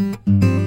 Música